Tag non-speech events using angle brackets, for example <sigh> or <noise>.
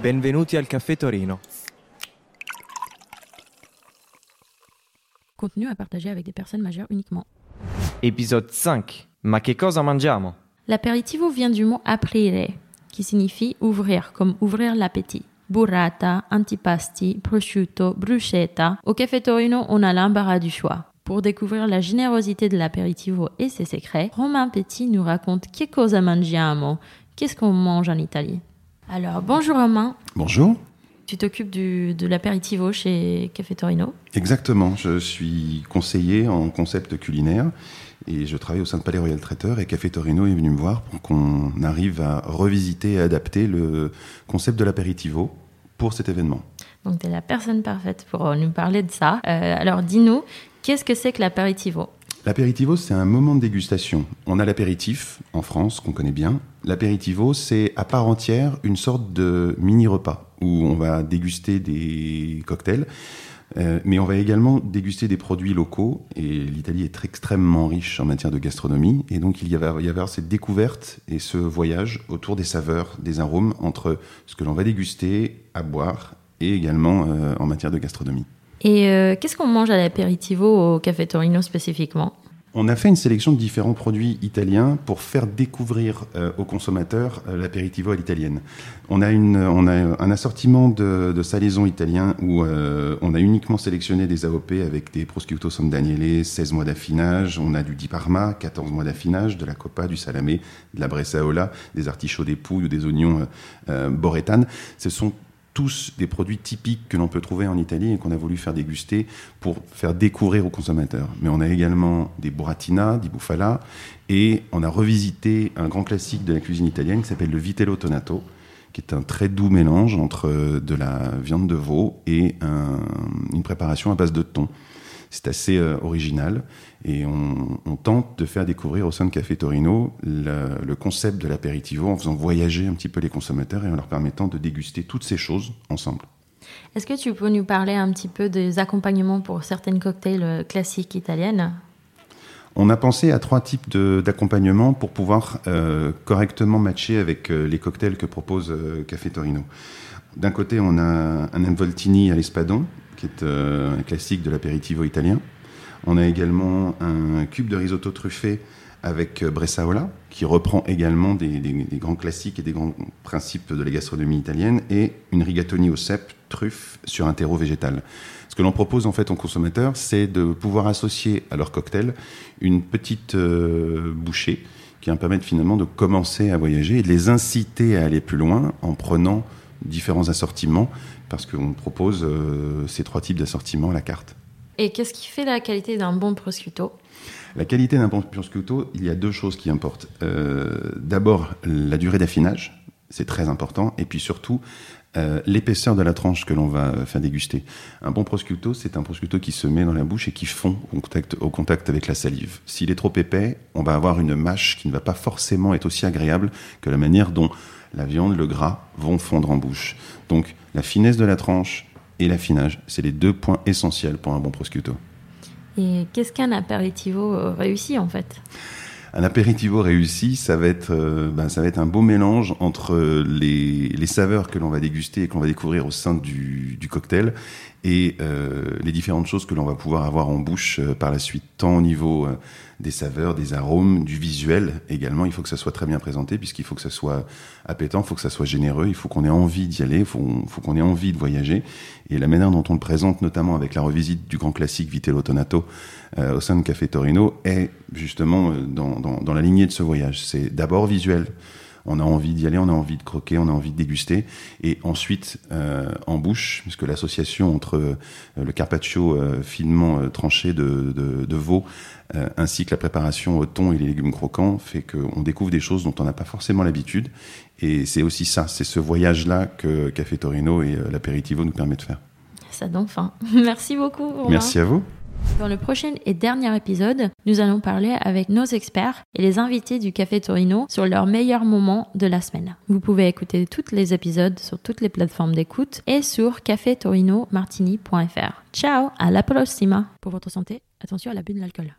Benvenuti al Caffè Torino. Contenu à partager avec des personnes majeures uniquement. Épisode 5. Ma che cosa mangiamo? L'apéritivo vient du mot aprire, qui signifie ouvrir, comme ouvrir l'appétit. Burrata, antipasti, prosciutto, bruschetta. Au Café Torino, on a l'embarras du choix. Pour découvrir la générosité de l'apéritivo et ses secrets, Romain Petit nous raconte che cosa mangiamo, qu'est-ce qu'on mange en Italie? Alors, bonjour Romain, Bonjour. tu t'occupes de l'apéritivo chez Café Torino. Exactement, je suis conseiller en concept culinaire et je travaille au sein de Palais Royal Traiteur et Café Torino est venu me voir pour qu'on arrive à revisiter et adapter le concept de l'apéritivo pour cet événement. Donc, tu es la personne parfaite pour nous parler de ça. Euh, alors, dis-nous, qu'est-ce que c'est que l'apéritivo? L'apéritivo, c'est un moment de dégustation. On a l'apéritif en France, qu'on connaît bien. L'apéritivo, c'est à part entière une sorte de mini-repas où on va déguster des cocktails, euh, mais on va également déguster des produits locaux. Et l'Italie est extrêmement riche en matière de gastronomie. Et donc, il y va y avoir cette découverte et ce voyage autour des saveurs, des arômes, entre ce que l'on va déguster, à boire, et également euh, en matière de gastronomie. Et euh, qu'est-ce qu'on mange à l'apéritivo au Café Torino spécifiquement? On a fait une sélection de différents produits italiens pour faire découvrir euh, aux consommateurs euh, l'apéritivo à l'italienne. On a, un assortiment de, salaisons italiens où euh, on a uniquement sélectionné des AOP avec des prosciutto San Daniele, 16 mois d'affinage, on a du Di Parma, 14 mois d'affinage, de la coppa, du salamé, de la bressaola, des artichauts d'époux ou des oignons euh, boretane. Ce sont tous des produits typiques que l'on peut trouver en Italie et qu'on a voulu faire déguster pour faire découvrir aux consommateurs. Mais on a également des buratina, di bufala, et on a revisité un grand classique de la cuisine italienne qui s'appelle le vitello tonato, qui est un très doux mélange entre euh, de la viande de veau et un- une préparation à base de thon. C'est assez euh, original et on, on tente de faire découvrir au sein de Café Torino le, le concept de l'apéritivo en faisant voyager un petit peu les consommateurs et en leur permettant de déguster toutes ces choses ensemble. Est-ce que tu peux nous parler un petit peu des accompagnements pour certaines cocktails euh, classiques italiennes? On a pensé à trois types d'accompagnement pour pouvoir euh, correctement matcher avec euh, les cocktails que propose euh, Café Torino. D'un côté, on a un involtini à l'espadon, qui est euh, un classique de l'apéritivo italien. On a également un cube de risotto truffé avec euh, bressaola, qui reprend également des, grands classiques et des grands principes de la gastronomie italienne, et une rigatoni au cèpe, truffe, sur un terreau végétal. Ce que l'on propose en fait aux consommateurs, c'est de pouvoir associer à leur cocktail une petite euh, bouchée qui va permettre finalement de commencer à voyager et de les inciter à aller plus loin en prenant différents assortiments, parce qu'on propose euh, ces trois types d'assortiments à la carte. Et qu'est-ce qui fait la qualité d'un bon prosciutto? La qualité d'un bon prosciutto, il y a deux choses qui importent. Euh, D'abord, la durée d'affinage, c'est très important, et puis surtout, euh, l'épaisseur de la tranche que l'on va faire déguster. Un bon prosciutto, c'est un prosciutto qui se met dans la bouche et qui fond au contact, au contact avec la salive. S'il est trop épais, on va avoir une mâche qui ne va pas forcément être aussi agréable que la manière dont la viande, le gras vont fondre en bouche. Donc, la finesse de la tranche et l'affinage, c'est les deux points essentiels pour un bon prosciutto. Et qu'est-ce qu'un apéritivo euh, réussi en fait? Un apéritivo réussi, ça va être, euh, ben, ça va être un beau mélange entre les, les saveurs que l'on va déguster et qu'on va découvrir au sein du, du cocktail et euh, les différentes choses que l'on va pouvoir avoir en bouche euh, par la suite, tant au niveau euh, des saveurs, des arômes, du visuel également. Il faut que ça soit très bien présenté puisqu'il faut que ça soit appétant, il faut que ça soit généreux, il faut qu'on ait envie d'y aller, il faut, qu'on ait envie de voyager. Et la manière dont on le présente, notamment avec la revisite du grand classique Vitello Tonato au sein de Café Torino, est justement dans la lignée de ce voyage. C'est d'abord visuel. On a envie d'y aller, on a envie de croquer, on a envie de déguster, et ensuite euh, en bouche, puisque l'association entre euh, le carpaccio euh, finement tranché de, de, de veau ainsi que la préparation au thon et les légumes croquants fait qu'on découvre des choses dont on n'a pas forcément l'habitude. Et c'est aussi ça, c'est ce voyage-là que Café Torino et l'apéritivo nous permettent de faire. Ça donne faim. <laughs> Merci beaucoup. Romain. Merci à vous. Dans le prochain et dernier épisode, nous allons parler avec nos experts et les invités du Café Torino sur leurs meilleurs moments de la semaine. Vous pouvez écouter tous les épisodes sur toutes les plateformes d'écoute et sur cafetorinomartini.fr. Ciao, à la prossima. Pour votre santé, attention à l'abus de l'alcool.